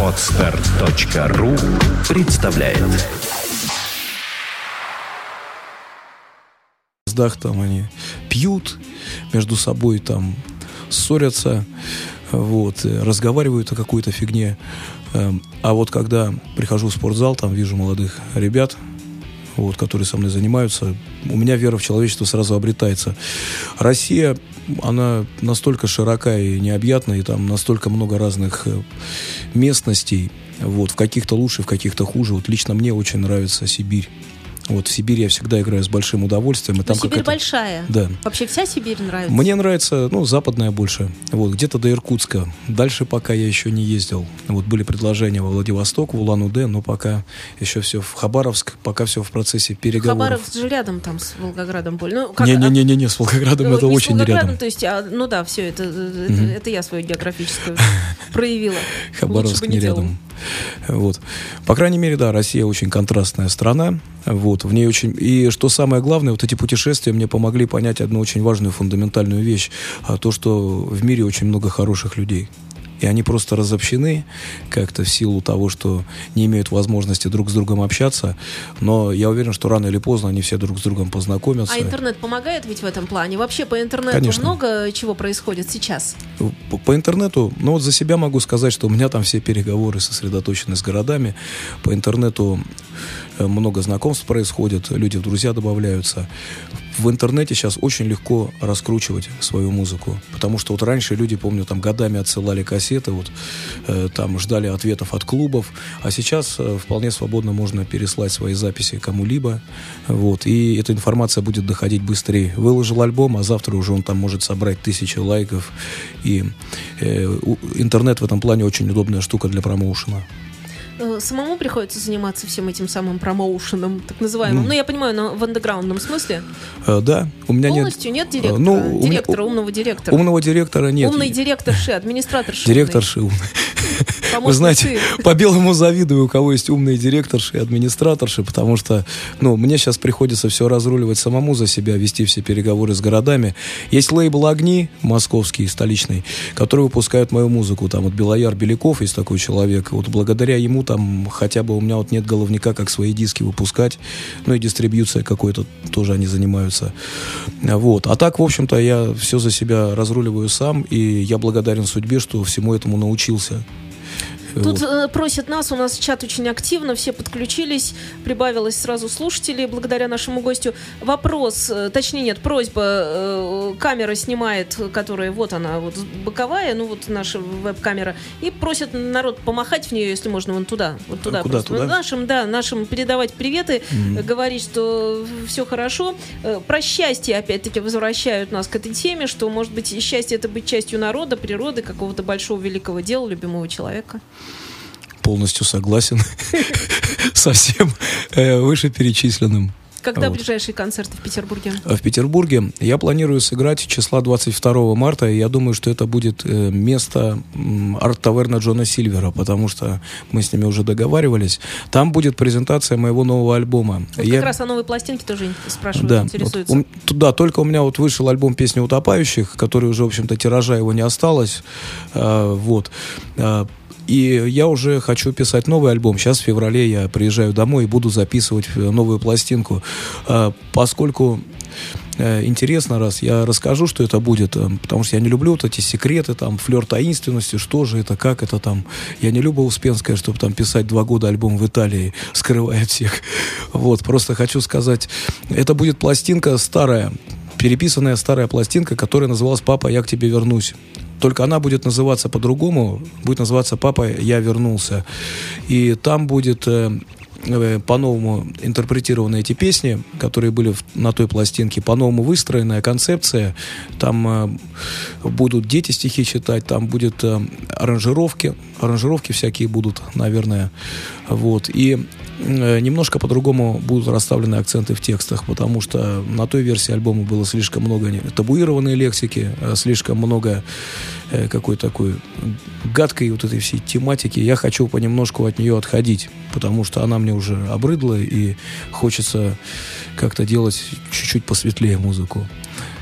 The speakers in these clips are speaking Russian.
Отстар.ру представляет поездах там они пьют между собой, там ссорятся, вот, разговаривают о какой-то фигне. Эм, а вот когда прихожу в спортзал, там вижу молодых ребят, вот, которые со мной занимаются, у меня вера в человечество сразу обретается. Россия, она настолько широка и необъятна, и там настолько много разных э, местностей, вот, в каких-то лучше, в каких-то хуже. Вот лично мне очень нравится Сибирь. Вот в Сибири я всегда играю с большим удовольствием. И там Сибирь большая. Да. Вообще вся Сибирь нравится? Мне нравится, ну, западная больше. Вот, где-то до Иркутска. Дальше пока я еще не ездил. Вот были предложения во Владивосток, в Улан-Удэ, но пока еще все в Хабаровск, пока все в процессе переговоров. Хабаровск же рядом там с Волгоградом более. Ну, как, Не-не-не, не, с Волгоградом ну, это не очень не рядом. То есть, а, ну да, все, это, это, это я свою географическую проявила. Хабаровск не рядом. Вот. По крайней мере, да, Россия очень контрастная страна. Вот, в ней очень... И что самое главное, вот эти путешествия мне помогли понять одну очень важную фундаментальную вещь. А то, что в мире очень много хороших людей и они просто разобщены как-то в силу того, что не имеют возможности друг с другом общаться. Но я уверен, что рано или поздно они все друг с другом познакомятся. А интернет помогает ведь в этом плане? Вообще по интернету Конечно. много чего происходит сейчас? По, по интернету, ну вот за себя могу сказать, что у меня там все переговоры сосредоточены с городами. По интернету э, много знакомств происходит, люди в друзья добавляются в интернете сейчас очень легко раскручивать свою музыку. Потому что вот раньше люди, помню, там годами отсылали кассеты, вот э, там ждали ответов от клубов, а сейчас э, вполне свободно можно переслать свои записи кому-либо, вот, и эта информация будет доходить быстрее. Выложил альбом, а завтра уже он там может собрать тысячи лайков, и э, интернет в этом плане очень удобная штука для промоушена. Э, самому приходится заниматься всем этим самым промоушеном, так называемым. Mm. Ну, я понимаю, но в андеграундном смысле. Uh, да, у меня Полностью нет... нет директора? Uh, ну, директора, меня... умного директора? Умного директора нет. Умный директорши, администраторши. Директорши умный. Вы знаете, по белому завидую, у кого есть умные директорши и администраторши, потому что, ну, мне сейчас приходится все разруливать самому за себя, вести все переговоры с городами. Есть лейбл «Огни», московский, столичный, который выпускает мою музыку. Там вот Белояр Беляков есть такой человек. Вот благодаря ему там хотя бы у меня вот нет головника, как свои диски выпускать. Ну и дистрибьюция какой-то тоже они занимаются. Вот. А так, в общем-то, я все за себя разруливаю сам, и я благодарен судьбе, что всему этому научился. Тут э, просят нас, у нас чат очень активно, все подключились, прибавилось сразу слушателей благодаря нашему гостю. Вопрос, э, точнее нет, просьба, э, камера снимает, которая, вот она, вот боковая, ну вот наша веб-камера, и просят народ помахать в нее, если можно, вон туда, вот туда. А куда, просто. туда? Нашим, да, нашим передавать приветы, mm-hmm. говорить, что все хорошо. Про счастье, опять-таки, возвращают нас к этой теме, что, может быть, счастье это быть частью народа, природы, какого-то большого великого дела, любимого человека полностью согласен со всем э, вышеперечисленным. Когда вот. ближайшие концерты в Петербурге? В Петербурге я планирую сыграть числа 22 марта, и я думаю, что это будет э, место арт-таверна Джона Сильвера, потому что мы с ними уже договаривались. Там будет презентация моего нового альбома. Вот я... Как раз о новой пластинке тоже спрашивают, да. интересуются. Вот, да, только у меня вот вышел альбом «Песни утопающих», который уже, в общем-то, тиража его не осталось. А, вот. А, и я уже хочу писать новый альбом. Сейчас в феврале я приезжаю домой и буду записывать э, новую пластинку. А, поскольку э, интересно, раз я расскажу, что это будет, э, потому что я не люблю вот эти секреты, там, флер таинственности, что же это, как это там. Я не люблю Успенская, чтобы там писать два года альбом в Италии, скрывая всех. Вот, просто хочу сказать, это будет пластинка старая, переписанная старая пластинка, которая называлась «Папа, я к тебе вернусь». Только она будет называться по-другому, будет называться «Папа, я вернулся». И там будет э, э, по-новому интерпретированы эти песни, которые были в, на той пластинке, по-новому выстроенная концепция. Там э, будут дети стихи читать, там будет э, аранжировки, аранжировки всякие будут, наверное. Вот. И немножко по-другому будут расставлены акценты в текстах, потому что на той версии альбома было слишком много табуированной лексики, э, слишком много э, какой-то такой гадкой вот этой всей тематики. Я хочу понемножку от нее отходить, потому что она мне уже обрыдла, и хочется как-то делать чуть-чуть посветлее музыку.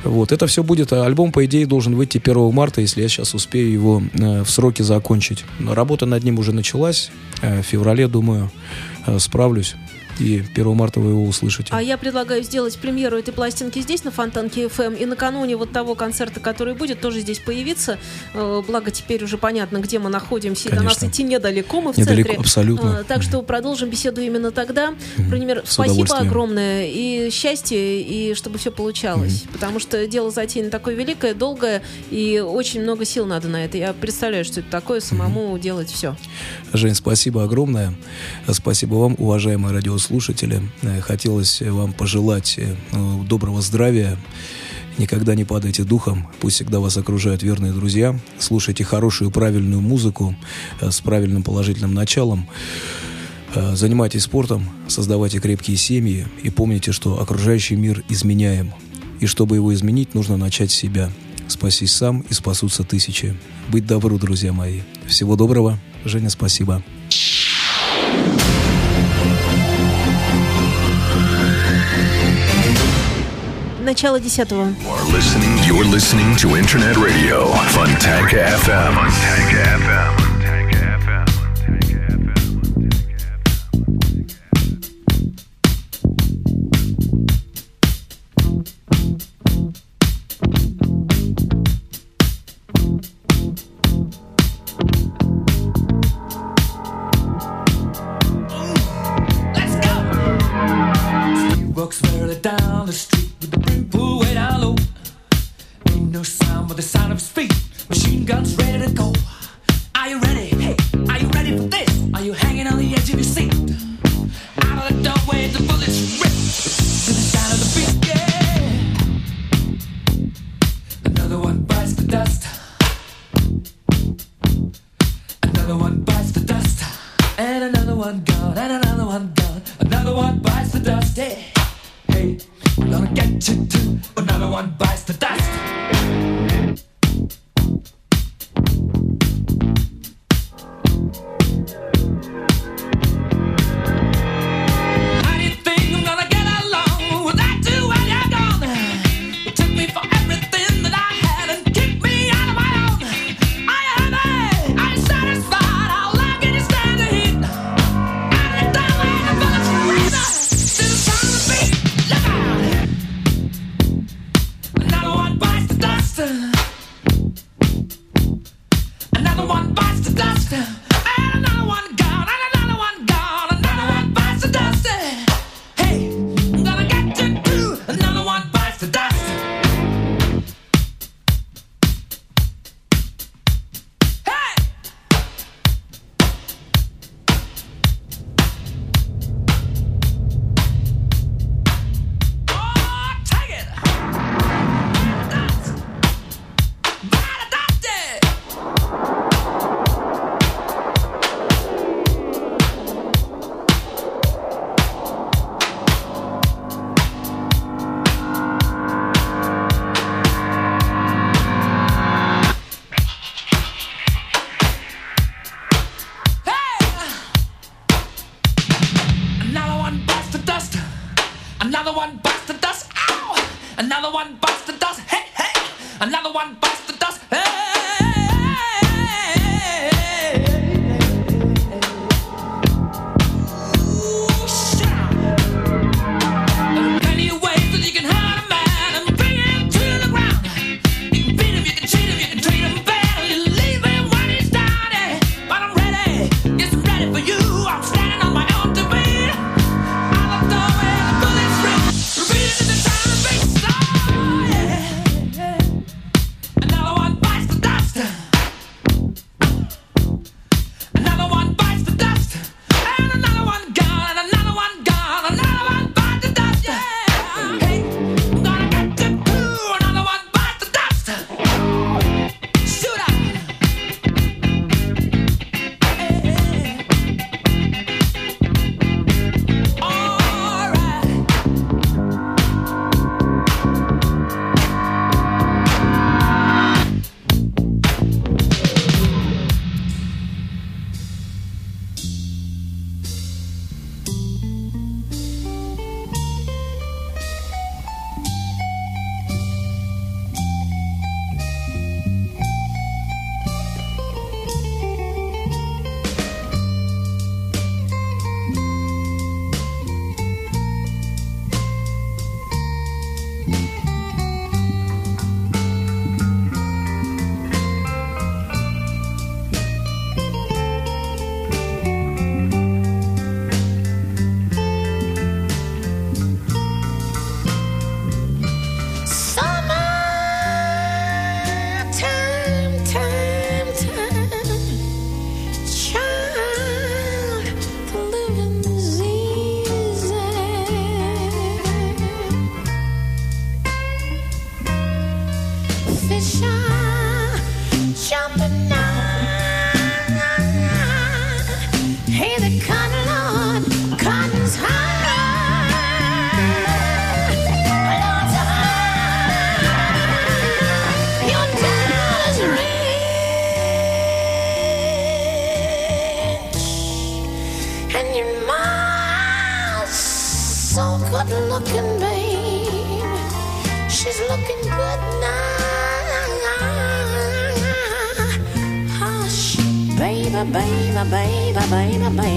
Вот, это все будет, а альбом, по идее, должен выйти 1 марта, если я сейчас успею его э, в сроки закончить. Но работа над ним уже началась, э, в феврале, думаю, э, справлюсь и 1 марта вы его услышите. А я предлагаю сделать премьеру этой пластинки здесь, на Фонтанке FM, и накануне вот того концерта, который будет, тоже здесь появиться. Э, благо теперь уже понятно, где мы находимся, Конечно. и до нас идти недалеко, мы в недалеко, центре. абсолютно. Э, так что продолжим беседу именно тогда. Например, спасибо огромное, и счастье, и чтобы все получалось. Потому что дело затеяно такое великое, долгое, и очень много сил надо на это. Я представляю, что это такое, самому делать все. Жень, спасибо огромное. Спасибо вам, уважаемые радиослушатели слушатели. Э, хотелось вам пожелать э, доброго здравия. Никогда не падайте духом, пусть всегда вас окружают верные друзья. Слушайте хорошую, правильную музыку э, с правильным положительным началом. Занимайтесь спортом, создавайте крепкие семьи и помните, что окружающий мир изменяем. И чтобы его изменить, нужно начать с себя. Спасись сам и спасутся тысячи. Быть добру, друзья мои. Всего доброго. Женя, спасибо. начало десятого. You're listening, you're listening to Internet Radio, Fontanka FM. Fontanka FM.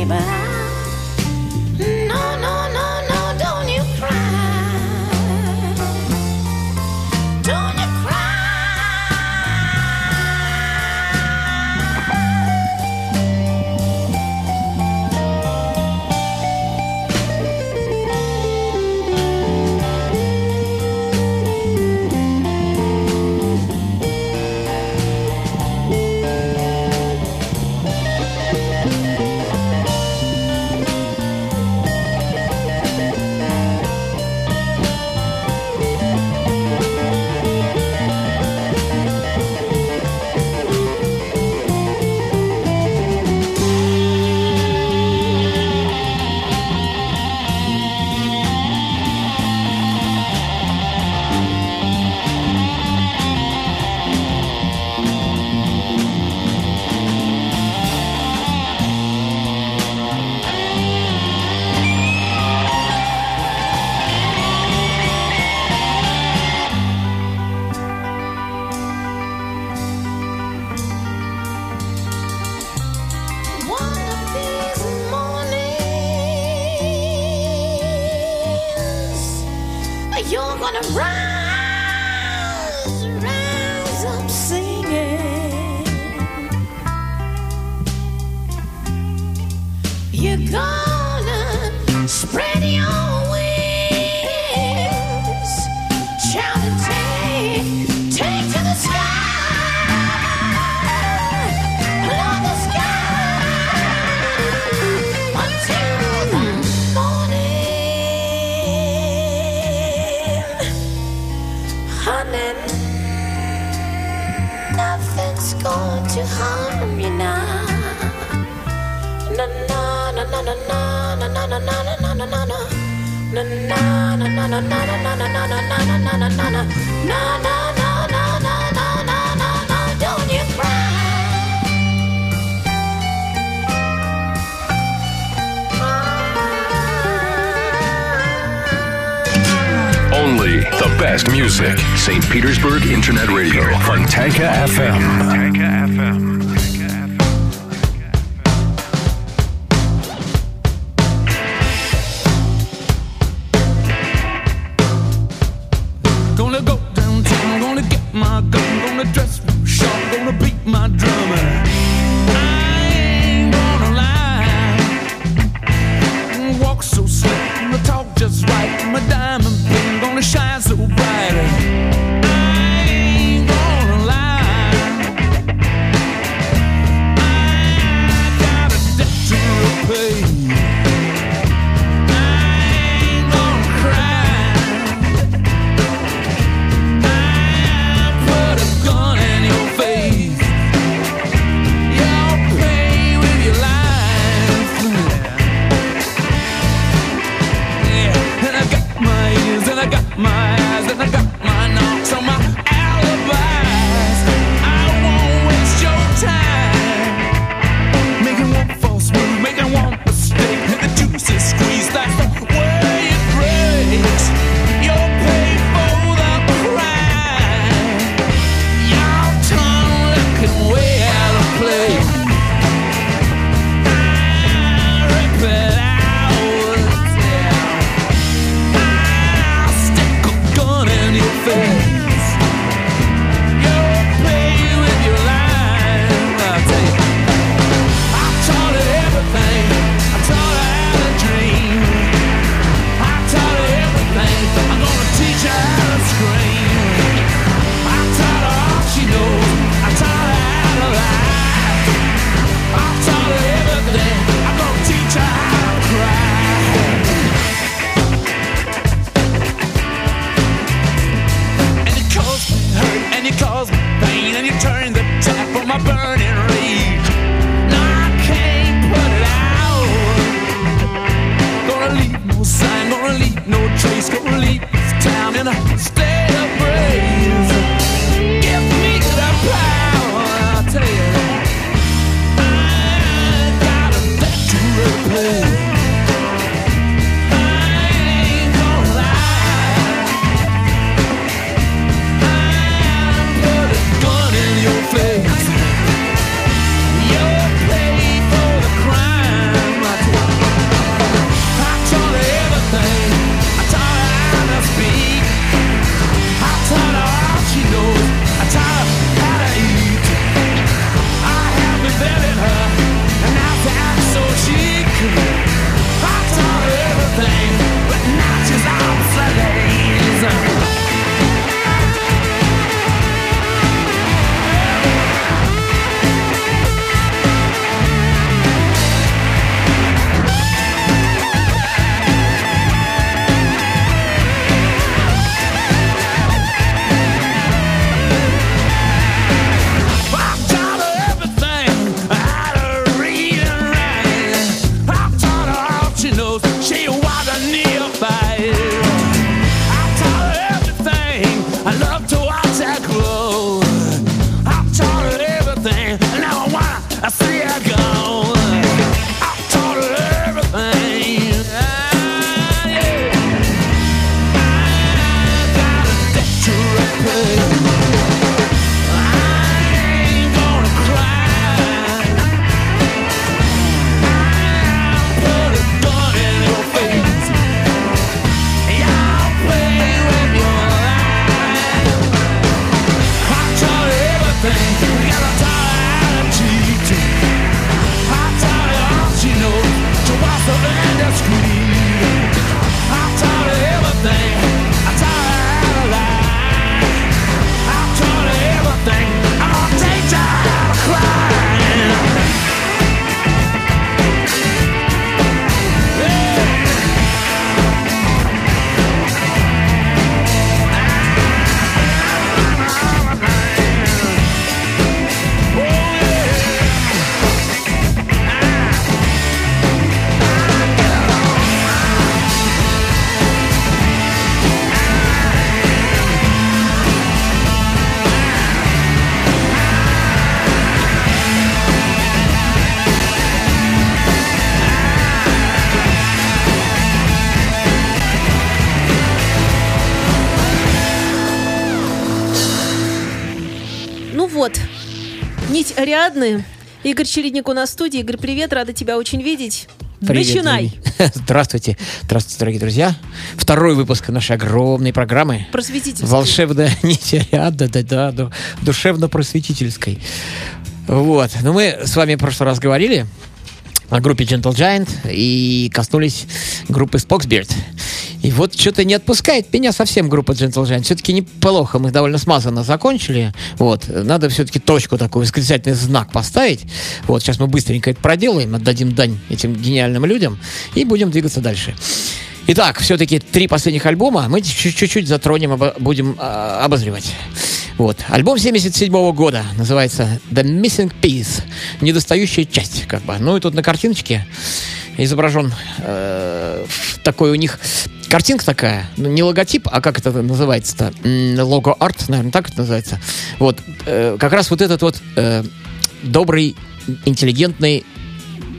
我们。nothing's going to harm you now. Na na na na na na na na na na na na na. Na na na na na na na na na na na na na na na na na the best music. St. Petersburg Internet Radio, Fontanka FM. Fontanka FM. Ариадны. Игорь Чередник у нас в студии. Игорь, привет, рада тебя очень видеть. Привет, Начинай. Здравствуйте. Здравствуйте, дорогие друзья. Второй выпуск нашей огромной программы. Просветительской. Волшебная нить Ариадны, да, да, да, душевно-просветительской. Вот. Ну, мы с вами в прошлый раз говорили о группе Gentle Giant и коснулись группы Spoxbeard. И вот что-то не отпускает меня совсем группа Gentle Giant. Все-таки неплохо, мы довольно смазанно закончили. Вот, надо все-таки точку такой, восклицательный знак поставить. Вот, сейчас мы быстренько это проделаем, отдадим дань этим гениальным людям и будем двигаться дальше. Итак, все-таки три последних альбома мы чуть-чуть затронем, обо- будем э, обозревать. Вот. Альбом 77 года называется The Missing Piece. Недостающая часть, как бы. Ну и тут на картиночке изображен э, такой у них картинка такая, ну, не логотип, а как это называется-то? Лого-арт, наверное, так это называется. Вот, э, как раз вот этот вот э, добрый, интеллигентный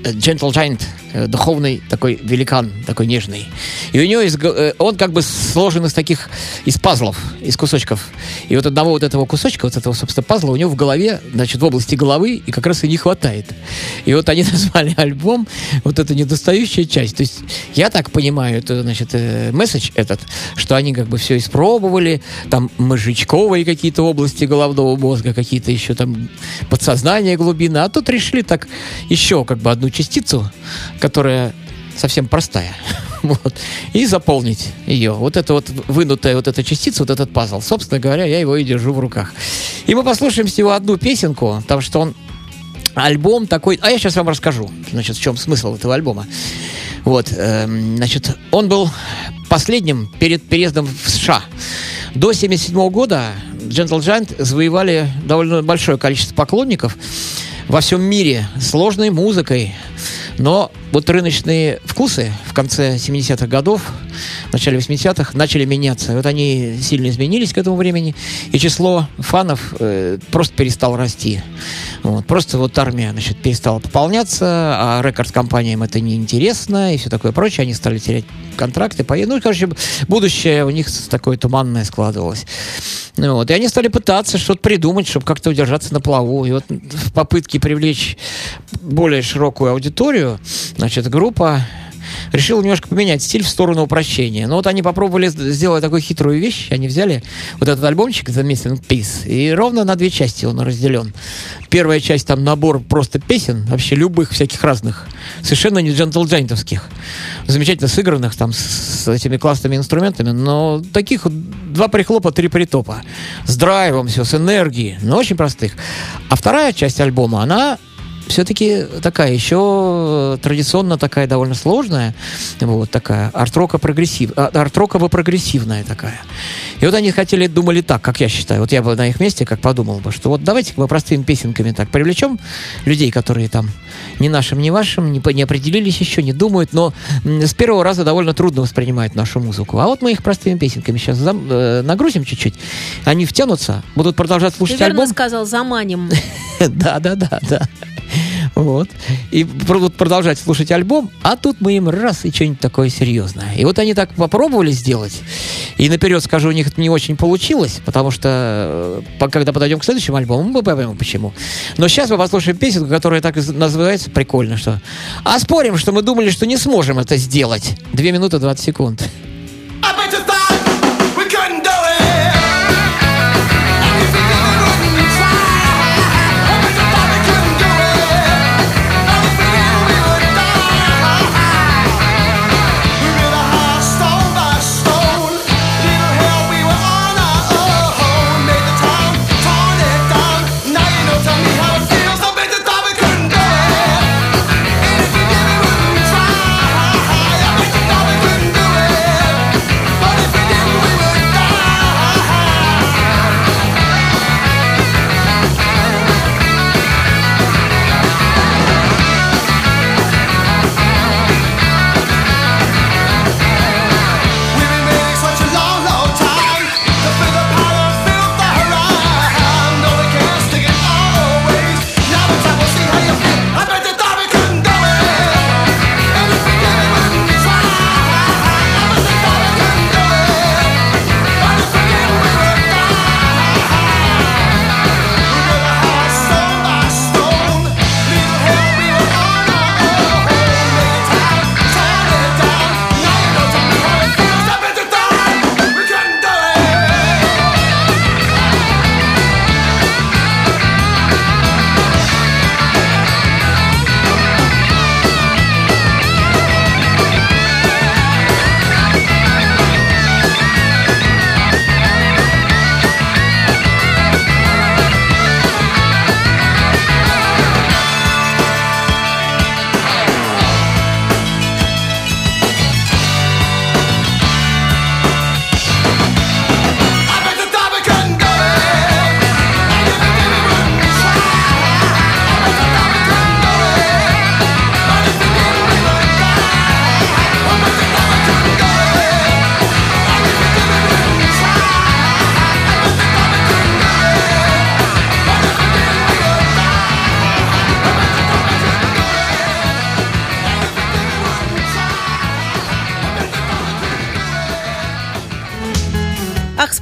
э, Gentle Giant, духовный такой великан, такой нежный. И у него есть, э, он как бы сложен из таких, из пазлов, из кусочков. И вот одного вот этого кусочка, вот этого, собственно, пазла у него в голове, значит, в области головы, и как раз и не хватает. И вот они назвали альбом вот эта недостающая часть. То есть я так понимаю, это, значит, э, месседж этот, что они как бы все испробовали, там мозжечковые какие-то области головного мозга, какие-то еще там подсознание глубина, а тут решили так еще как бы одну частицу, которая совсем простая, вот, и заполнить ее. Вот это вот вынутая вот эта частица, вот этот пазл. Собственно говоря, я его и держу в руках. И мы послушаем всего одну песенку, потому что он альбом такой... А я сейчас вам расскажу, значит, в чем смысл этого альбома. Вот, эм, значит, он был последним перед переездом в США. До 1977 года Gentle Giant завоевали довольно большое количество поклонников во всем мире сложной музыкой. Но вот рыночные вкусы в конце 70-х годов, в начале 80-х начали меняться. Вот они сильно изменились к этому времени, и число фанов э, просто перестало расти. Вот. Просто вот армия значит, перестала пополняться, а рекорд-компаниям это неинтересно и все такое прочее. Они стали терять контракты. по- Ну, короче, будущее у них такое туманное складывалось. Ну, вот. И они стали пытаться что-то придумать, чтобы как-то удержаться на плаву. И вот в попытке привлечь более широкую аудиторию, значит, группа решила немножко поменять стиль в сторону упрощения. Но вот они попробовали сделать такую хитрую вещь. Они взяли вот этот альбомчик The Missing Piece, и ровно на две части он разделен. Первая часть там набор просто песен, вообще любых, всяких разных, совершенно не Gentle Giant овских, замечательно сыгранных там с, с этими классными инструментами, но таких два прихлопа, три притопа. С драйвом все, с энергией, но очень простых. А вторая часть альбома, она все-таки такая еще традиционно такая довольно сложная, вот такая арт-рока прогрессив, а, арт-роково прогрессивная такая. И вот они хотели, думали так, как я считаю, вот я бы на их месте как подумал бы, что вот давайте мы простыми песенками так привлечем людей, которые там ни нашим, ни вашим, не, не определились еще, не думают, но с первого раза довольно трудно воспринимают нашу музыку. А вот мы их простыми песенками сейчас зам- э, нагрузим чуть-чуть, они втянутся, будут продолжать Ты слушать верно альбом. сказал, заманим. Да, да, да, да. Вот. И будут продолжать слушать альбом, а тут мы им раз и что-нибудь такое серьезное. И вот они так попробовали сделать. И наперед скажу, у них это не очень получилось, потому что э, когда подойдем к следующему альбому, мы поймем почему. Но сейчас мы послушаем песенку, которая так называется прикольно, что «А спорим, что мы думали, что не сможем это сделать». Две минуты 20 секунд. I you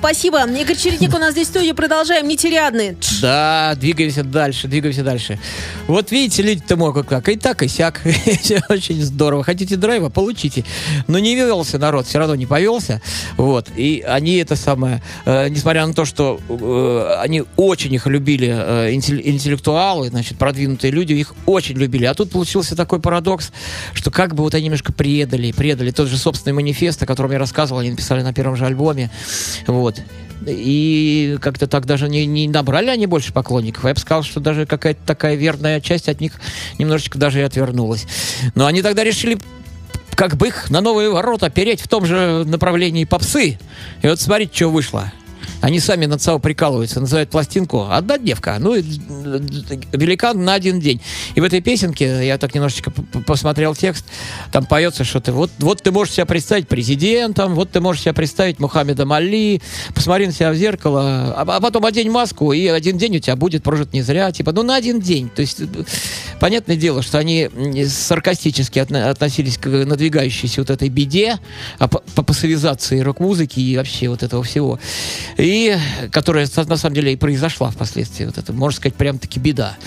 спасибо. Игорь Чередник у нас здесь в студии. Продолжаем. Нетериадные. Тш. Да, двигаемся дальше, двигаемся дальше. Вот видите, люди-то могут как, и так, и сяк. Очень здорово. Хотите драйва, получите. Но не велся народ, все равно не повелся. Вот. И они это самое, э, несмотря на то, что э, они очень их любили, э, интеллектуалы, значит, продвинутые люди, их очень любили. А тут получился такой парадокс, что как бы вот они немножко предали, предали тот же собственный манифест, о котором я рассказывал, они написали на первом же альбоме. Вот. И как-то так даже не, не набрали они больше поклонников. Я бы сказал, что даже какая-то такая верная часть от них немножечко даже и отвернулась. Но они тогда решили как бы их на новые ворота переть в том же направлении попсы. И вот смотрите, что вышло. Они сами над собой прикалываются, называют пластинку «Одна девка». Ну, э, великан на один день. И в этой песенке, я так немножечко посмотрел текст, там поется что-то. Вот, вот ты можешь себя представить президентом, вот ты можешь себя представить Мухаммедом Али, посмотри на себя в зеркало, а, а потом одень маску, и один день у тебя будет прожит не зря. Типа, ну, на один день. То есть, э, понятное дело, что они саркастически отно- относились к надвигающейся вот этой беде, а по, по пассивизации рок-музыки и вообще вот этого всего. И которая со- на самом деле и произошла впоследствии. Вот это, можно сказать, прям-таки беда.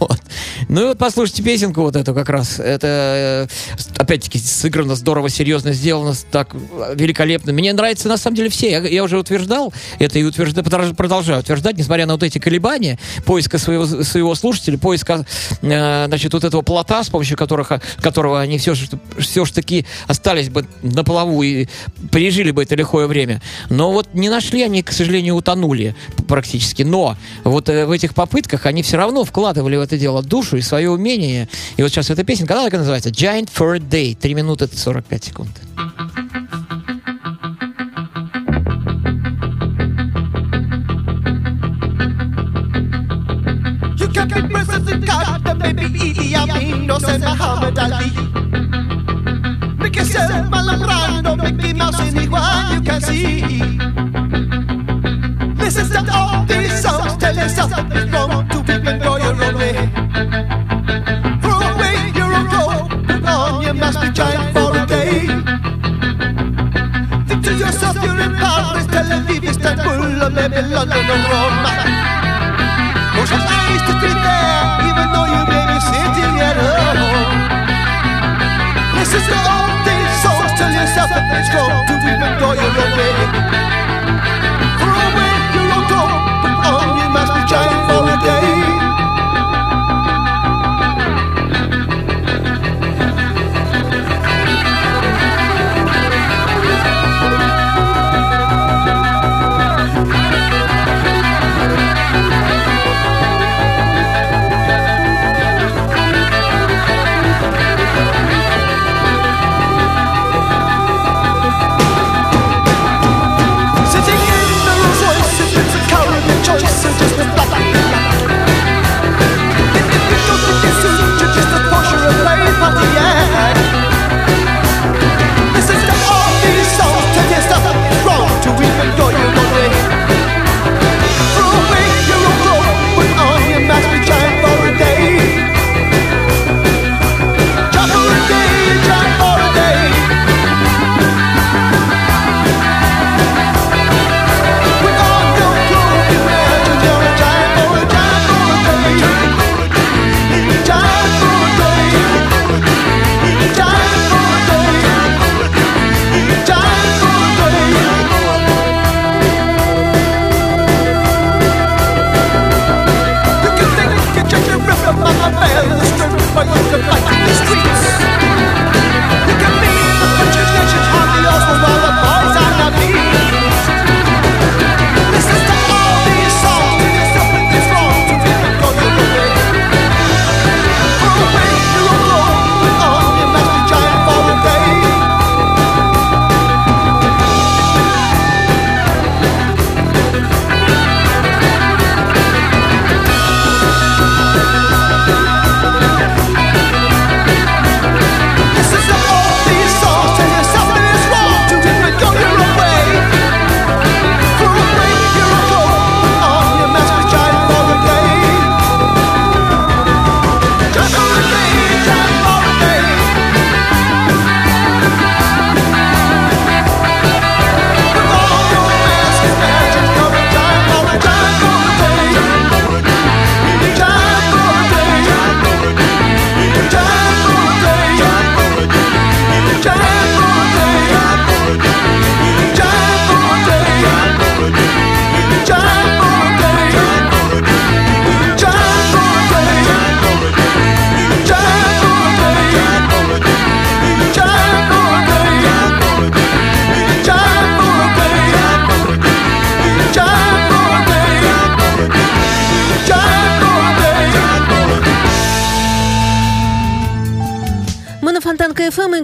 Вот. Ну и вот послушайте песенку вот эту как раз. Это, э, опять-таки, сыграно здорово, серьезно сделано, так великолепно. Мне нравятся, на самом деле, все. Я, я уже утверждал это и утверждаю, продолж- продолжаю утверждать, несмотря на вот эти колебания, поиска своего, своего слушателя, поиска, э, значит, вот этого плота, с помощью которых, которого они все, же- все ж таки остались бы на плаву и пережили бы это лихое время. Но вот не нашли они, к сожалению, утонули практически. Но вот э, в этих попытках они все равно вкладывали в это дело душу и свое умение. И вот сейчас эта песенка, она так и называется «Giant for a Day». 3 минуты 45 секунд. You can be President Carter, maybe Idi Amin, or say Muhammad Ali. Make yourself Marlon Brando, Mickey Mouse, anyone you can see. To all these songs, tell that it's wrong to and go your own way. Throw away your own coat, put on your mask, be giant for a day. Think to yourself you're in Paris, Tel Aviv, Istanbul, or maybe London or Rome. Close your eyes to be there, even though you may be sitting at home. Listen to all these songs, tell yourself that it's wrong to even go your own way.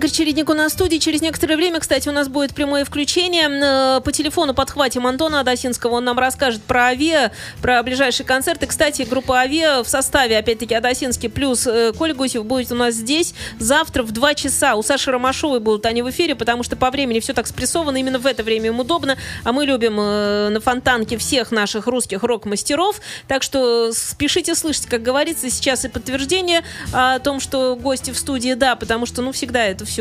Игорь Чередник у нас в студии. Через некоторое время, кстати, у нас будет прямое включение. Э, По телефону подхватим Антона Адасинского. Он нам расскажет про АВИА, про ближайшие концерты. Кстати, группа АВИА в составе, опять-таки, Адасинский плюс э, Коля Гусев будет у нас здесь завтра в 2 часа. У Саши Ромашовой будут они в эфире, потому что по времени все так спрессовано. Именно в это время им удобно. А мы любим э, на Фонтанке всех наших русских рок-мастеров. Так что спешите слышать, как говорится, сейчас и подтверждение о том, что гости в студии, да, потому что, ну, всегда это все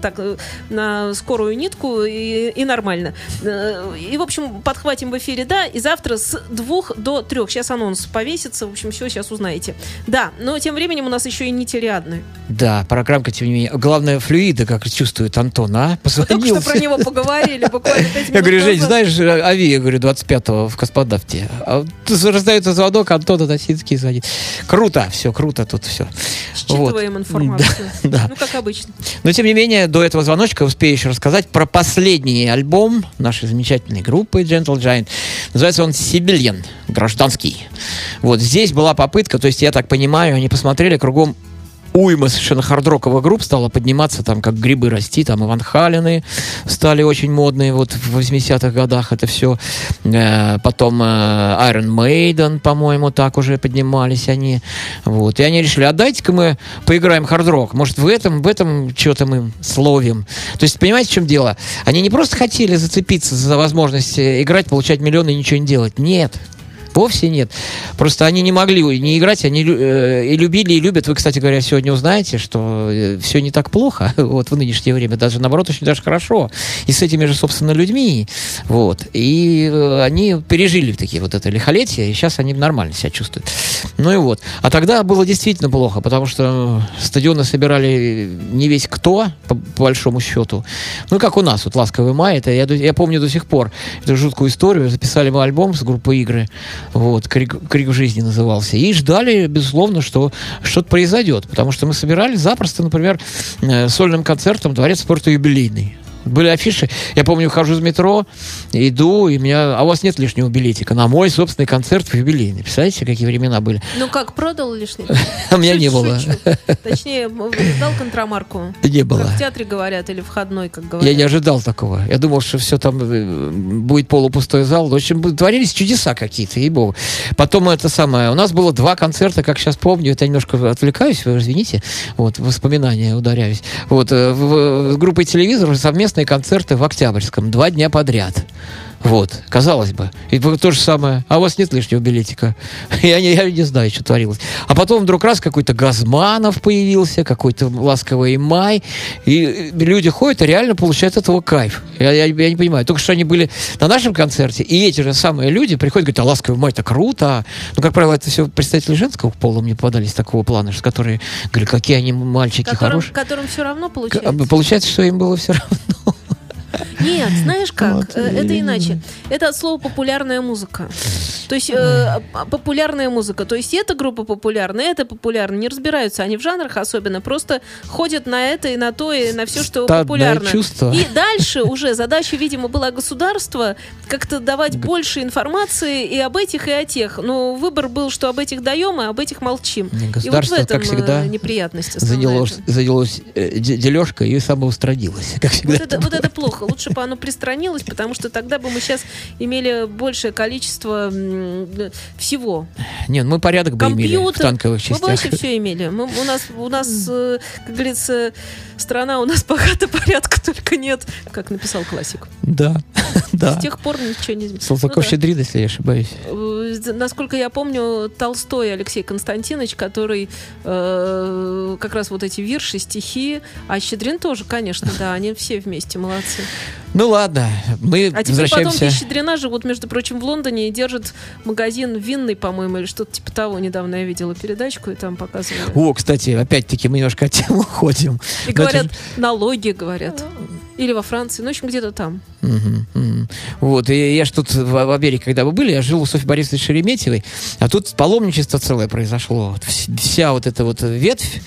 так э, на скорую нитку и, и нормально. Э, И, в общем, подхватим в эфире, да, и завтра с двух до трех. Сейчас анонс повесится, в общем, все сейчас узнаете. Да, но тем временем у нас еще и нетелеадны. Да, программка, тем не менее. Главное, флюида, как чувствует Антон, а? Только Позвонил. что про него поговорили буквально Я говорю, Жень, знаешь, Ави, я говорю, 25-го в космонавте. А раздается звонок, Антон Адасинский звонит. Круто, все, круто тут все. Считываем информацию. Да, да. Ну, как обычно. Но, тем не менее, до этого звоночка успею еще рассказать про последний альбом нашей замечательной группы Gentle Giant. Называется он «Сибильен», гражданский. Вот здесь была попытка, то есть, я так понимаю, они посмотрели кругом уйма совершенно хардроковых групп стала подниматься, там, как грибы расти, там, Иван Халины стали очень модные, вот, в 80-х годах это все. потом э, Iron Maiden, по-моему, так уже поднимались они. Вот, и они решили, а дайте-ка мы поиграем хард-рок. Может, в этом, в этом что-то мы словим. То есть, понимаете, в чем дело? Они не просто хотели зацепиться за возможность э, играть, получать миллионы и ничего не делать. Нет. Вовсе нет. Просто они не могли не играть, они э, и любили, и любят. Вы, кстати говоря, сегодня узнаете, что все не так плохо вот, в нынешнее время. Даже, наоборот, очень даже хорошо. И с этими же, собственно, людьми. Вот. И э, они пережили такие вот это лихолетие, и сейчас они нормально себя чувствуют. Ну и вот. А тогда было действительно плохо, потому что стадионы собирали не весь кто, по, по большому счету. Ну, как у нас, вот «Ласковый май», это я, я помню до сих пор эту жуткую историю. Записали мы альбом с группой «Игры», вот, «Крик, «Крик в жизни» назывался, и ждали, безусловно, что что-то произойдет, потому что мы собирались запросто, например, э, сольным концертом «Дворец спорта юбилейный». Были афиши. Я помню, хожу из метро, иду, и меня... А у вас нет лишнего билетика на мой собственный концерт в юбилейный. Представляете, какие времена были? Ну как, продал лишний? У меня не было. Точнее, дал контрамарку. Не было. В театре говорят, или входной, как говорят. Я не ожидал такого. Я думал, что все там э, будет полупустой зал. В общем, творились чудеса какие-то, ей-богу. Потом это самое. У нас было два концерта, как сейчас помню. Это я немножко отвлекаюсь, вы извините. Вот, воспоминания ударяюсь. Вот, э, в- в- с группой телевизора совместные концерты в Октябрьском. Два дня подряд. Вот, казалось бы. И то же самое. А у вас нет лишнего билетика. Я не, я не знаю, что творилось. А потом вдруг раз какой-то Газманов появился, какой-то ласковый май. И э, люди ходят и реально получают от этого кайф. Я, я- я не понимаю. Только что они были на нашем концерте, и эти же самые люди приходят и говорят, а ласковый май, это круто. Ну, как правило, это все представители женского пола мне попадались такого плана, что которые говорят, какие они мальчики Которым, хорошие. которым все равно получается. Получается, что им было все равно. Нет, знаешь как? Вот, Э, Это иначе. Это от слова популярная музыка. То есть э, п- популярная музыка. То есть эта группа популярная, это популярно. Не разбираются они в жанрах особенно. Просто ходят на это и на то, и на все, что Стадное популярно. чувство. И дальше уже задача, видимо, была государства как-то давать больше информации и об этих, и о тех. Но выбор был, что об этих даем, а об этих молчим. И вот в государство, этом как всегда, э, неприятность основная. занялось, занялось де- дележкой и самоустранилось. Как всегда. Вот это, вот это плохо. Лучше бы оно пристранилось, потому что тогда бы мы сейчас имели большее количество всего. Нет, мы порядок бы имели в танковых Мы бы частях. вообще все имели. Мы- у нас, у нас, э, как говорится, страна у нас богата, порядка только нет, как написал классик. Да, да. С тех пор ничего не изменилось. Салтыков Ну да. щедрин, если я ошибаюсь. Э, Насколько я помню, Толстой Алексей Константинович, который э, как раз вот эти вирши, стихи, а Щедрин тоже, конечно, да, они все вместе молодцы. Ну ладно, мы А теперь возвращаемся. потомки Щедрина живут, между прочим, в Лондоне и держат магазин винный, по-моему, или что-то типа того. Недавно я видела передачку, и там показывали. О, кстати, опять-таки мы немножко от темы уходим. И Но говорят, же- налоги, говорят. Или во Франции, ну, в общем, где-то там. Мгм, мгм. Вот, и я ж тут в, в Америке, когда мы были, я жил у Софьи Борисовны Шереметьевой, а тут паломничество целое произошло. Вся вот эта вот ветвь,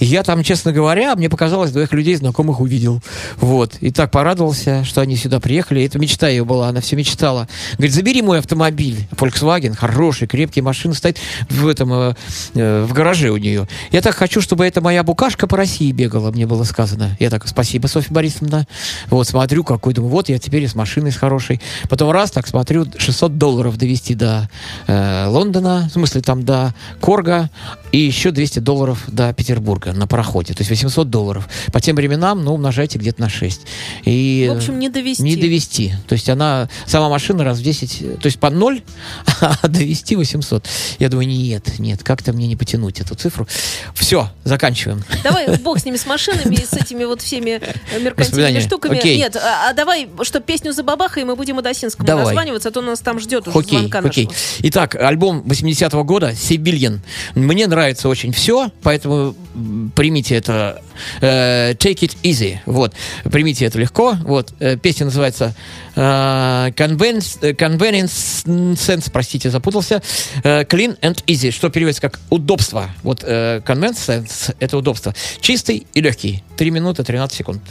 И я там, честно говоря, мне показалось, двоих людей знакомых увидел. Вот. И так порадовался, что они сюда приехали. Это мечта ее была, она все мечтала. Говорит, забери мой автомобиль. Volkswagen, хороший, крепкий, машина стоит в этом, э, э, в гараже у нее. Я так хочу, чтобы эта моя букашка по России бегала, мне было сказано. Я так, спасибо, Софья Борисовна. Вот, смотрю, какой, думаю, вот я теперь с машиной с хорошей. Потом раз, так смотрю, 600 долларов довести до э, Лондона, в смысле там до Корга, и еще 200 долларов до Петербурга на пароходе. То есть 800 долларов. По тем временам, ну, умножайте где-то на 6. И, В общем, не довести. Не довести. То есть она, сама машина раз в 10, то есть по 0, а довести 800. Я думаю, нет, нет, как-то мне не потянуть эту цифру. Все, заканчиваем. Давай бог с ними, с машинами и с этими вот всеми э, меркантильными штуками. Окей. Нет, а, а давай, что песню забабахаем, и мы будем Адасинскому Давай. названиваться, а то нас там ждет уже Окей, звонка окей. Итак, альбом 80-го года «Сибильен». Мне нравится очень все, поэтому примите это э, «Take it easy». Вот, примите это легко. Вот, э, песня называется э, Convenience Sense, простите, запутался. э, Clean and Easy, что переводится как удобство. Вот э, Convenience Sense — это удобство. Чистый и легкий. 3 минуты 13 секунд.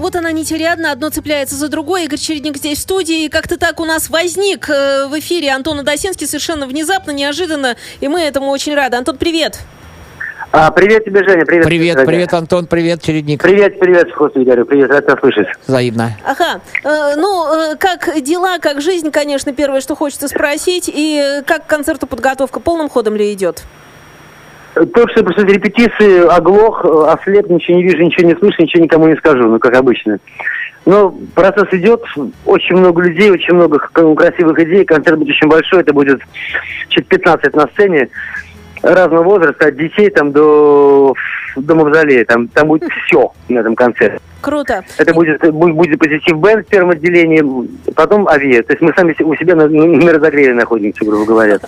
Вот она нетериадна, одно цепляется за другое. Игорь Чередник здесь в студии. И как-то так у нас возник э, в эфире Антон Адасинский совершенно внезапно, неожиданно. И мы этому очень рады. Антон, привет. А, привет тебе, Женя, привет. Привет, Женя. привет, Антон, привет, Чередник. Привет, привет, Господи, говорю, привет, рад тебя слышать. Взаимно. Ага. Э, ну, э, как дела, как жизнь, конечно, первое, что хочется спросить. И э, как к концерту подготовка полным ходом ли идет? Только что после репетиции оглох, э, ослеп, ничего не вижу, ничего не слышу, ничего никому не скажу, ну, как обычно. Но процесс идет, очень много людей, очень много красивых идей, концерт будет очень большой, это будет чуть 15 на сцене. Разного возраста, от детей там до, до мавзолея. Там, там будет все на этом концерте. Круто. Это будет, будет, будет позитив бенд в первом отделении, потом авиа. То есть мы сами у себя на, на разогреве находимся, грубо говоря.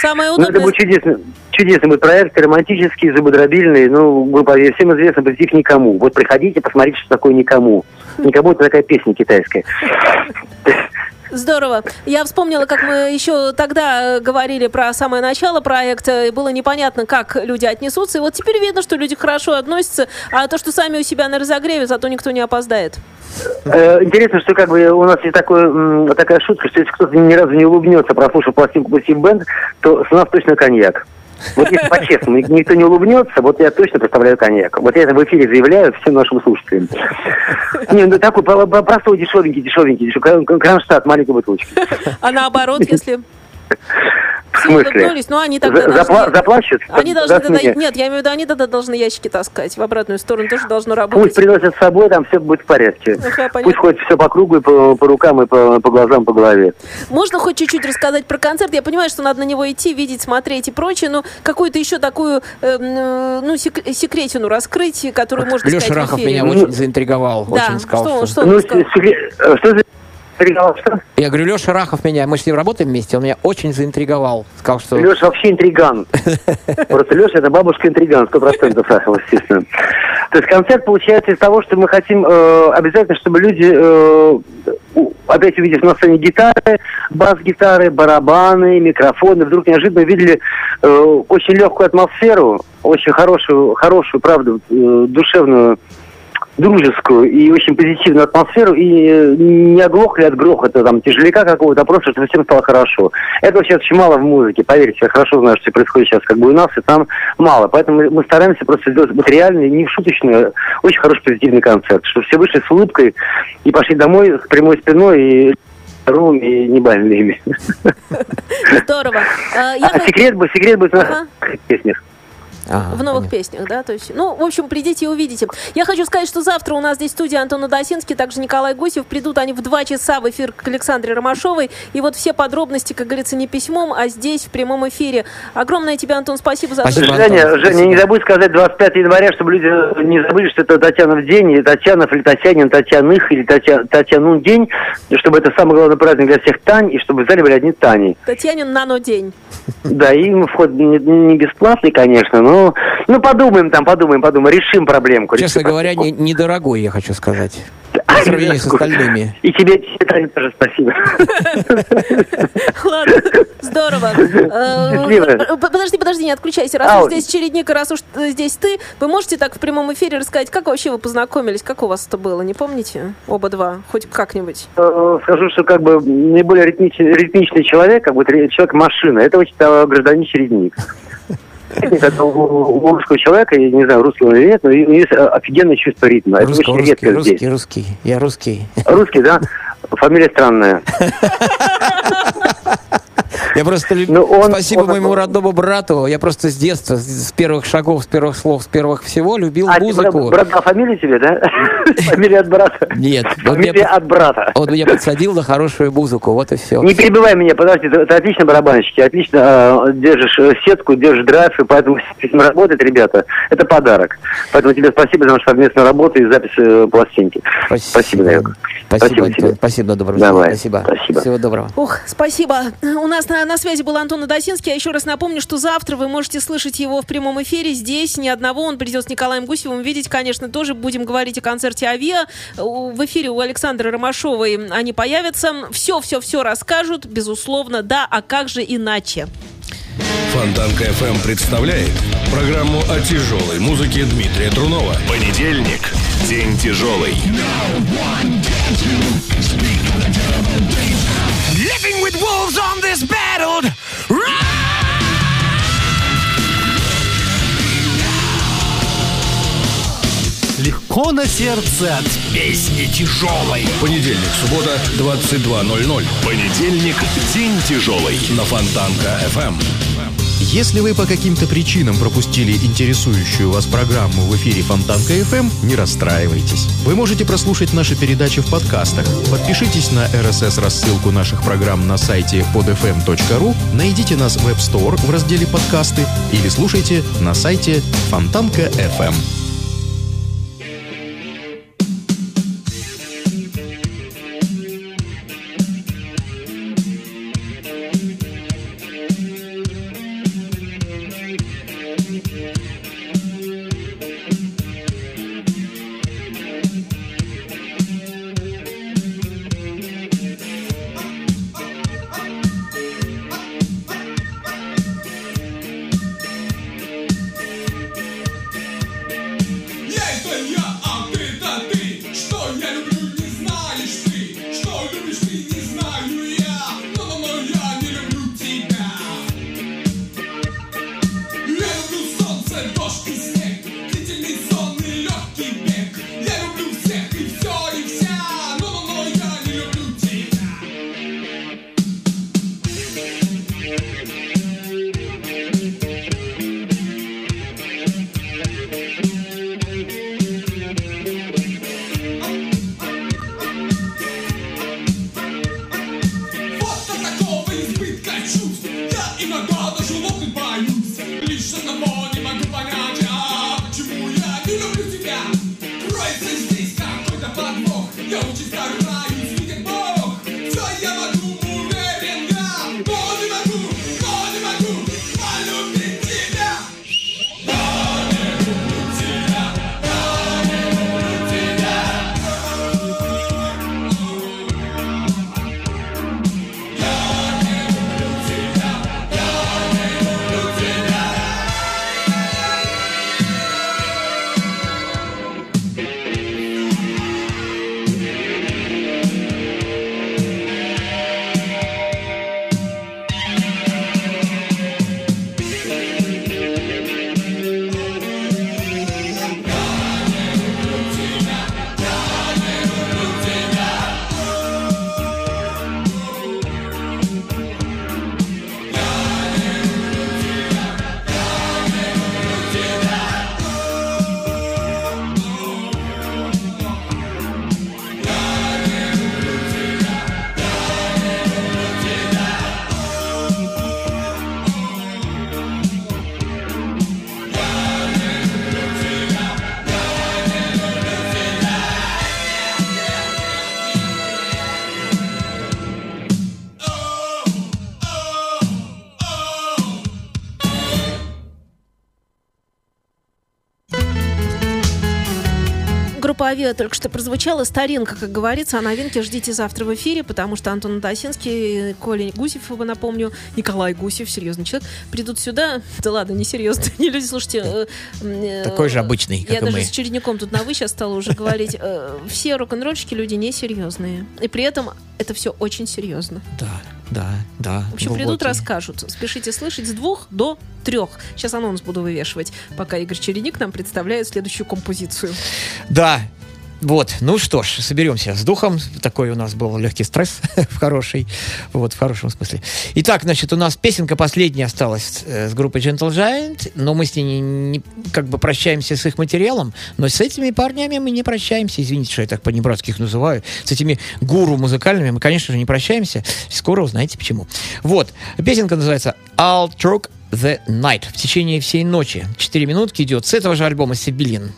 Самое Ну, это удобное... будет чудесный, чудесный будет проект, романтический, зубодробильный. Ну, группа «Авиа» всем известно, позитив никому. Вот приходите, посмотрите, что такое никому. Никому это такая песня китайская. Здорово. Я вспомнила, как мы еще тогда э, говорили про самое начало проекта, и было непонятно, как люди отнесутся. И вот теперь видно, что люди хорошо относятся, а то, что сами у себя на разогреве, зато никто не опоздает. Э, Интересно, что как бы у нас есть такой, м, такая шутка, что если кто-то ни разу не улыбнется, прослушав пластинку позитив бенд, то с нас точно коньяк. Вот если по-честному, ник- никто не улыбнется, вот я точно представляю коньяк. Вот я это в эфире заявляю всем нашим слушателям. Не, ну такой простой, дешевенький, дешевенький, дешевенький, кронштадт маленькой бутылочки. А наоборот, если В смысле? ну они тогда За- запла- должны... Заплачут? Они должны тогда... Нет, я имею в виду, они тогда должны ящики таскать. В обратную сторону тоже должно Пусть работать. приносят с собой, там все будет в порядке. Ага, понятно. Пусть ходит все по кругу, и по, по рукам, и по, по глазам, по голове. Можно хоть чуть-чуть рассказать про концерт? Я понимаю, что надо на него идти, видеть, смотреть и прочее, но какую-то еще такую эм, э, ну, сек- секретину раскрыть, которую можно Леша сказать в Рахов эфире. меня очень заинтриговал. Да, очень сказал, что что- что Ну, секрет- э, что за... Я говорю, Леша Рахов меня, мы с ним работаем вместе, он меня очень заинтриговал. Сказал, что... Леша вообще интриган. Просто Леша это бабушка интриган, сто процентов Сахаров, естественно. То есть концерт получается из того, что мы хотим э, обязательно, чтобы люди, э, опять увидев на сцене гитары, бас-гитары, барабаны, микрофоны, вдруг неожиданно увидели э, очень легкую атмосферу, очень хорошую, хорошую, правда, э, душевную дружескую и очень позитивную атмосферу, и э, не оглохли от грохота, там, тяжеляка какого-то, а просто, чтобы всем стало хорошо. Этого сейчас очень мало в музыке, поверьте, я хорошо знаю, что происходит сейчас как бы у нас, и там мало. Поэтому мы- стараемся просто сделать вот реальный, не в шуточный, а очень хороший позитивный концерт, чтобы все вышли с улыбкой и пошли домой с прямой спиной и здоровыми и не больными. Здорово. Э, А секрет будет, секрет будет на Ага. песнях. Ага, В новых понятно. песнях, да, то есть, ну, в общем, придите и увидите. Я хочу сказать, что завтра у нас здесь в студии Антон Удосинский, также Николай Гусев. Придут они в два часа в эфир к Александре Ромашовой. И вот все подробности, как говорится, не письмом, а здесь, в прямом эфире. Огромное тебе, Антон, спасибо за Спасибо. то, Женя, Антон, Женя, не забудь сказать 25 января, чтобы люди не забыли, что это Татьянов день, и Татьянов или Татьянин, Татьяных или Татья, Татьянун день, и чтобы это самый главный праздник для всех Тань, и чтобы в зале были одни Тани. Татьянин нано-день. Да, и вход не, не бесплатный, конечно, но ну подумаем там, подумаем, подумаем, решим проблемку. Честно решим говоря, проблемку. не- недорогой, я хочу сказать. А, По сравнению с остальными. И тебе, тебе, Таня, тоже спасибо. Ладно, здорово. Э, п- Подожди, подожди, не отключайся. Раз уж здесь чередник, и раз уж э, здесь ты, вы можете так в прямом эфире рассказать, как вообще вы познакомились, как у вас это было, не помните? Оба два, хоть как-нибудь. Э, Скажу, что как бы наиболее ритмичный, ритмичный человек, как бы человек-машина, это очень э, гражданин чередник. Это у, русского человека, я не знаю, русский он или нет, но у него есть э, офигенное чувство ритма. Это Русский, очень русский, редко русский, здесь. русский. Я русский. Русский, да? Фамилия странная. Я просто люб- Ну, он- Спасибо он- моему родному брату. Я просто с детства, с, с первых шагов, с первых слов, с первых всего любил А, музыку. брат, брат, а фамилия тебе, да? Фамилия от брата. Нет, он Фамилия от брата. он меня подсадил на хорошую музыку. Вот и все. Не перебивай меня, подожди, ты, ты отлично барабанщик, ты отлично э, держишь э, сетку, держишь драйв, и поэтому с этим работать, ребята, это подарок. Поэтому тебе спасибо за нашу совместную работу и запись э, пластинки. Спасибо. Спасибо, тебе. Антон. Спасибо, доброго Давай, Спасибо. спасибо. Всего доброго. Ух, спасибо. У нас на, на связи был Антон Удосинский. Я еще раз напомню, что завтра вы можете слышать его в прямом эфире здесь. Ни одного. Он придет с Николаем Гусевым. Видеть, конечно, тоже будем говорить о концерте «Авиа». В эфире у Александры Ромашовой они появятся. Все-все-все расскажут, безусловно. Да, а как же иначе? Фонтанка FM представляет программу о тяжелой музыке Дмитрия Трунова. Понедельник. День тяжелый. Living with wolves on this battled Легко на сердце от песни тяжелой. Понедельник, суббота, 22.00. Понедельник. День тяжелый. На Фонтанка FM. Если вы по каким-то причинам пропустили интересующую вас программу в эфире Фонтанка FM, не расстраивайтесь. Вы можете прослушать наши передачи в подкастах. Подпишитесь на RSS-рассылку наших программ на сайте podfm.ru, найдите нас в App Store в разделе «Подкасты» или слушайте на сайте Фонтанка FM. «Авиа» только что прозвучала. Старинка, как говорится. А новинки ждите завтра в эфире, потому что Антон Досинский, Коля Гусев, напомню, Николай Гусев, серьезный человек, придут сюда. Да ладно, не серьезно. Не люди, слушайте. э, э, Такой же обычный, Я как и даже мы. с чередником тут на «вы» сейчас стала уже говорить. Э, Все рок-н-ролльщики люди несерьезные. И при этом это все очень серьезно. Да, да, да. В общем, глубокий. придут, расскажут. Спешите слышать с двух до трех. Сейчас анонс буду вывешивать, пока Игорь Чередник нам представляет следующую композицию. Да. Вот, ну что ж, соберемся с духом. Такой у нас был легкий стресс в хороший, вот, в хорошем смысле. Итак, значит, у нас песенка последняя осталась э, с группой Gentle Giant, но мы с ней не, не- как бы прощаемся с их материалом, но с этими парнями мы не прощаемся. Извините, что я так по-небратски их называю. С этими гуру музыкальными мы, конечно же, не прощаемся. Скоро узнаете почему. Вот, песенка называется «I'll Truck the Night» в течение всей ночи. Четыре минутки идет с этого же альбома «Сибилин».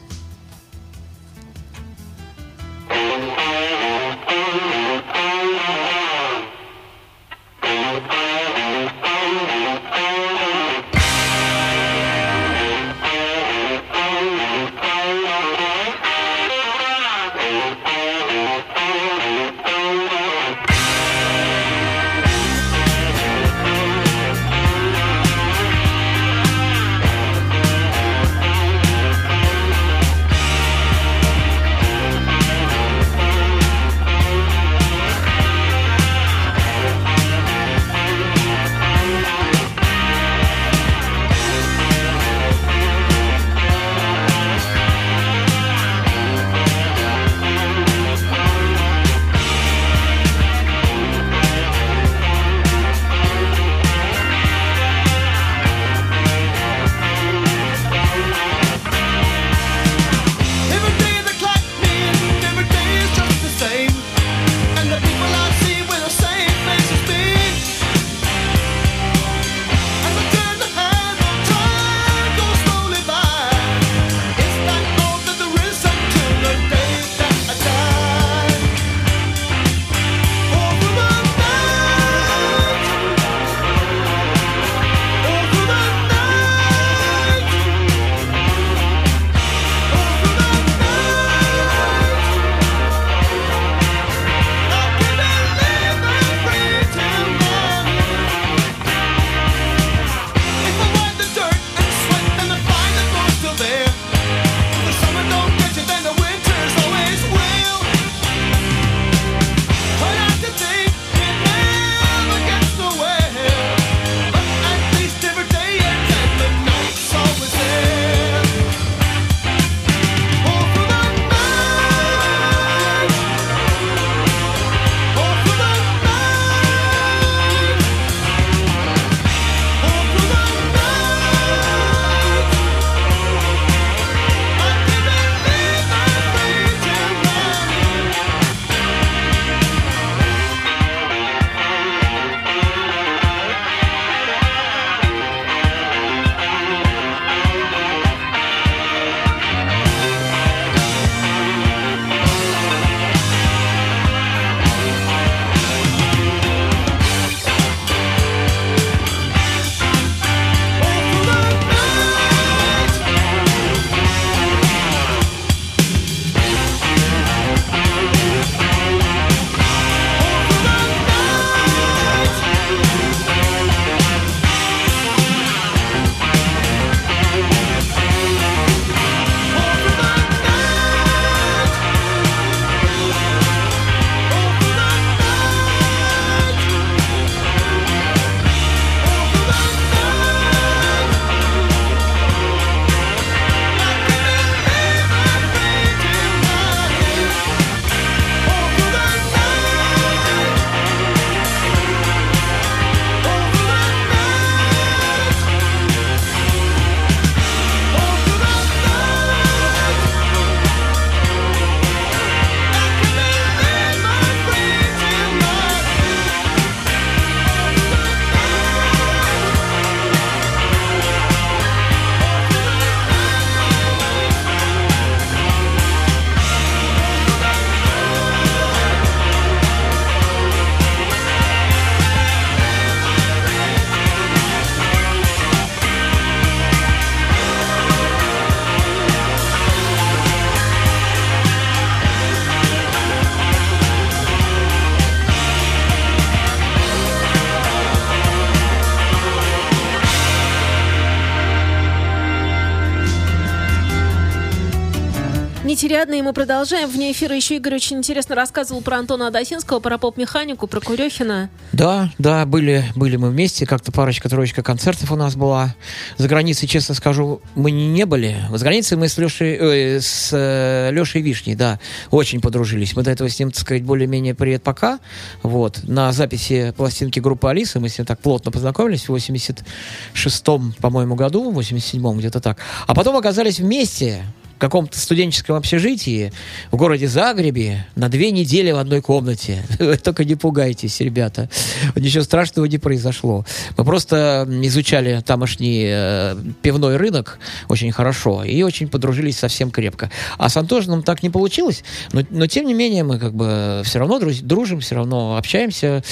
Нетериадные мы продолжаем. Вне эфира еще Игорь очень интересно рассказывал про Антона Адасинского, про поп-механику, про Курехина. Да, да, были, были мы вместе, как-то парочка, троечка концертов у нас была. За границей, честно скажу, мы не, были. За границей мы с Лешей, э, с э, Лешей Вишней, да, очень подружились. Мы до этого с ним, так сказать, более-менее привет пока. Вот, на записи пластинки группы Алисы мы с ним так плотно познакомились в 86-м, по-моему, году, в 87-м, где-то так. А потом оказались вместе каком-то студенческом общежитии в городе Загребе на две недели в одной комнате. Только не пугайтесь, ребята. Ничего страшного не произошло. Мы просто изучали тамошний э, пивной рынок очень хорошо и очень подружились совсем крепко. А с Антошиным так не получилось, но, но тем не менее мы как бы все равно друз- дружим, все равно общаемся.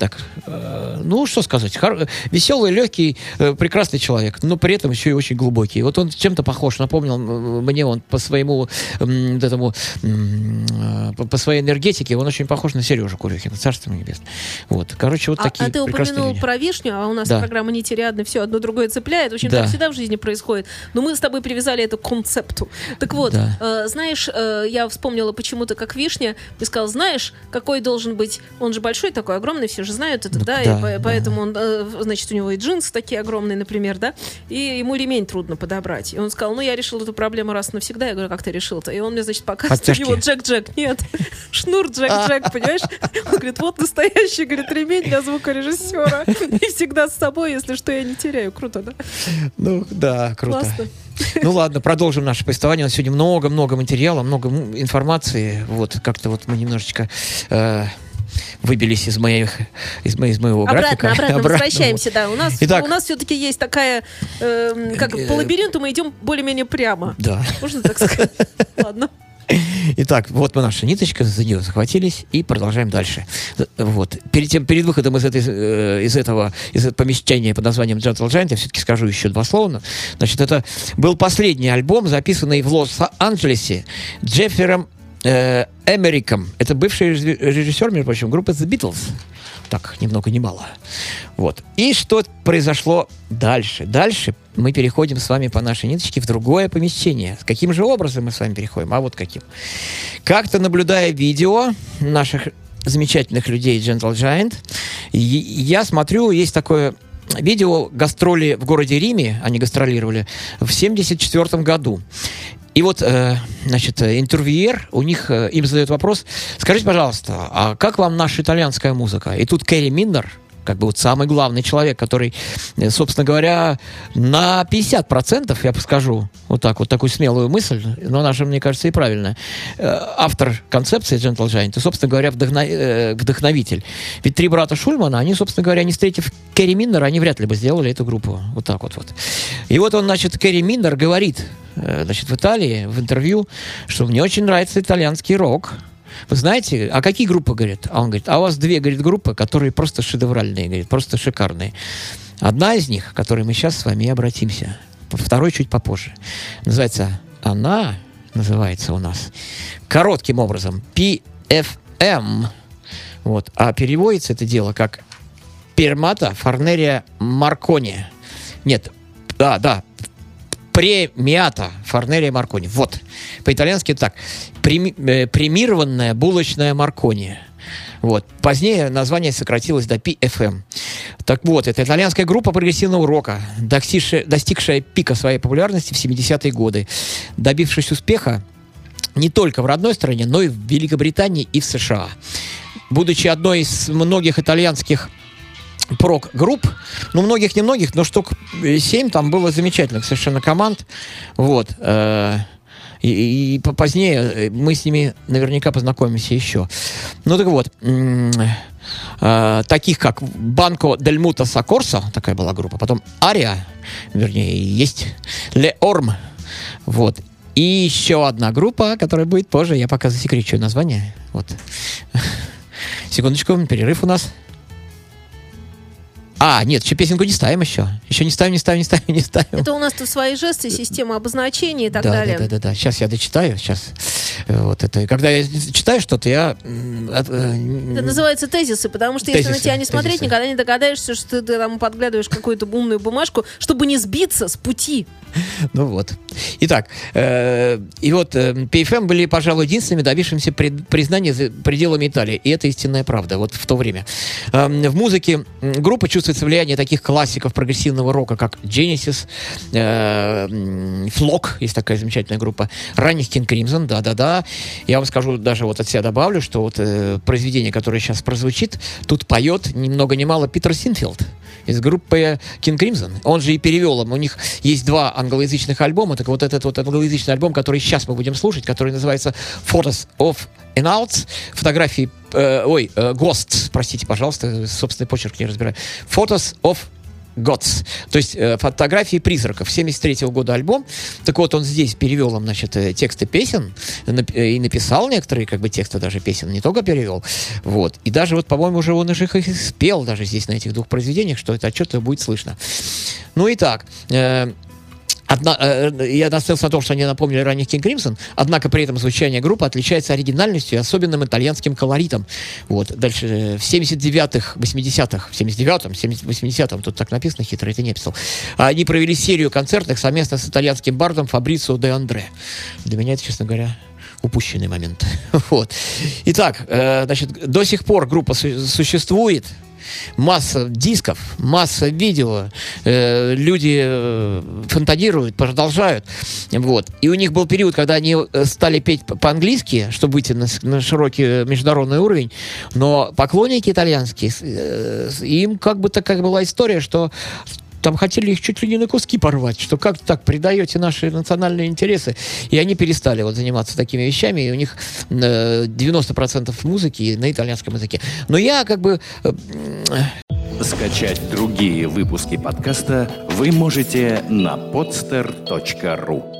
Так, э, ну, что сказать, хор- веселый, легкий, э, прекрасный человек, но при этом еще и очень глубокий. Вот он чем-то похож, напомнил мне он по своему вот этому по, своей энергетике, он очень похож на Сережу Курехина, царство небесное. Вот, короче, вот А, такие а ты упомянул люди. про вишню, а у нас Да. программа нетериадная, все одно другое цепляет. В общем, Да. так всегда в жизни происходит. Но мы с тобой привязали это к концепту. Так вот, Да. э, знаешь, э, я вспомнила почему-то как вишня, и сказал, знаешь, какой должен быть, он же большой такой, огромный, все же знают это, Ну, да, да, и по- да. поэтому он, э, значит, у него и джинсы такие огромные, например, да, и ему ремень трудно подобрать. И он сказал, ну, я решил эту проблему раз и навсегда. Я говорю, как ты решил-то? И он мне, значит, показывает, у Подтяжки. него Джек-Джек. Нет, шнур Джек-Джек, понимаешь? Он говорит, вот настоящий, говорит, ремень для звукорежиссера. И всегда с собой, если что, я не теряю. Круто, да? Ну, да, круто. Классно. Ну ладно, продолжим наше повествование. У нас сегодня много-много материала, много информации. Вот как-то вот мы немножечко э, выбились из моих из, мо- из моего графика. Обратно, обратно, возвращаемся, да. У нас, Итак. у нас все-таки есть такая, эм, как Э, по лабиринту мы идем более-менее прямо. Да. Можно так сказать? Ладно. Итак, вот мы наша ниточка, за нее захватились и продолжаем дальше. Вот. Перед, тем, перед выходом из, этой, э, из этого из этого помещения под названием Gentle Giant, я все-таки скажу еще два слова. Значит, это был последний альбом, записанный в Лос-Анджелесе Джеффером э, Эмериком. Это бывший реж- режиссер, между прочим, группы The Beatles. Так, ни много ни мало. Вот. И что произошло дальше? Дальше мы переходим с вами по нашей ниточке в другое помещение. Каким же образом мы с вами переходим? А вот каким. Как-то наблюдая видео наших замечательных людей Gentle Giant, я смотрю, есть такое видео гастроли в городе Риме, они гастролировали, в 74 году. И вот, э, значит, интервьюер, у них, э, им задает вопрос, скажите, пожалуйста, а как вам наша итальянская музыка? И тут Кэрри Миннер, как бы вот самый главный человек, который, э, собственно говоря, на 50%, я скажу, вот так вот, такую смелую мысль, но же, мне кажется, и правильная, э, автор концепции Gentle Giant, и, собственно говоря, вдохно- э, вдохновитель. Ведь три брата Шульмана, они, собственно говоря, не встретив Кэрри Миннера, они вряд ли бы сделали эту группу. Вот так вот. вот. И вот он, значит, Кэрри Миннер говорит, значит, в Италии, в интервью, что мне очень нравится итальянский рок. Вы знаете, а какие группы, говорит? А он говорит, а у вас две, говорит, группы, которые просто шедевральные, говорит, просто шикарные. Одна из них, к которой мы сейчас с вами обратимся, второй чуть попозже, называется «Она», называется у нас, коротким образом, PFM. Вот. А переводится это дело как Пермата Форнерия Маркони. Нет, да, да, премиата Форнерия Маркони. Вот. По-итальянски так. Э, премированная булочная Маркони. Вот. Позднее название сократилось до PFM. Так вот, это итальянская группа прогрессивного рока, достигшая, достигшая пика своей популярности в 70-е годы, добившись успеха не только в родной стране, но и в Великобритании и в США. Будучи одной из многих итальянских прок-групп, ну, многих, немногих, но штук 7 там было замечательных совершенно команд, вот, э, и, и по- позднее э, мы с ними наверняка познакомимся еще. Ну, так вот, э, таких как Банко Дель Мута Сокорсо, такая была группа, потом Ария, вернее, есть Ле Орм, вот, и еще одна группа, которая будет позже, я пока засекречу название, вот. Секундочку, перерыв у нас. А, нет, еще песенку не ставим еще. Еще не ставим, не ставим, не ставим, не ставим. Это у нас тут свои жесты, система обозначений и так да, далее. да, да, да, да. Сейчас я дочитаю. Сейчас. Э, Вот это. Когда я читаю что-то, я... э, Это называется тезисы, потому что если на Тезисы, тебя не смотреть, тезисы. никогда не догадаешься, что ты там подглядываешь какую-то умную бумажку, чтобы не сбиться с пути. Ну вот. Итак, э, и вот э, PFM были, пожалуй, единственными добившимися признания за пределами Италии. И это истинная правда, вот в то время. Эм, в музыке группа чувствуется влияние таких классиков прогрессивного рока, как Genesis, э, Flock, есть такая замечательная группа, ранних King Crimson, да-да-да. Я вам скажу, даже вот от себя добавлю, что вот э, произведение, которое сейчас прозвучит, тут поет ни много ни мало Питер Синфилд из группы King Crimson. Он же и перевел им. У них есть два англоязычных альбома. Так вот этот вот англоязычный альбом, который сейчас мы будем слушать, который называется Photos of Out, фотографии, э, ой, э, Ghosts, простите, пожалуйста, собственный почерк не разбираю. Photos of Gods, то есть э, фотографии призраков. 73 года альбом. Так вот, он здесь перевел им, значит, э, тексты песен нап- э, и написал некоторые, как бы, тексты даже песен, не только перевел. Вот. И даже вот, по-моему, уже он их и спел даже здесь на этих двух произведениях, что это отчетливо будет слышно. Ну и так. э, Одна, э, я настоялся на том, что они напомнили ранних King Crimson, однако при этом звучание группы отличается оригинальностью и особенным итальянским колоритом. Вот. Дальше э, в 79-х, 80-х, в 79-м, 70 80-м, тут так написано, хитро это не писал, они провели серию концертных совместно с итальянским бардом Фабрицио де Андре. Для меня это, честно говоря, упущенный момент. вот. Итак, э, значит, до сих пор группа су- существует, масса дисков, масса видео, э, люди э, фантазируют, продолжают, вот. И у них был период, когда они э, стали петь по- по-английски, чтобы выйти на, на широкий э, международный уровень, но поклонники итальянские, э, им как бы такая была история, что там хотели их чуть ли не на куски порвать, что как так предаете наши национальные интересы. И они перестали вот заниматься такими вещами, и у них э, 90% музыки на итальянском языке. Но я как бы... э, Скачать другие выпуски подкаста вы можете на podster.ru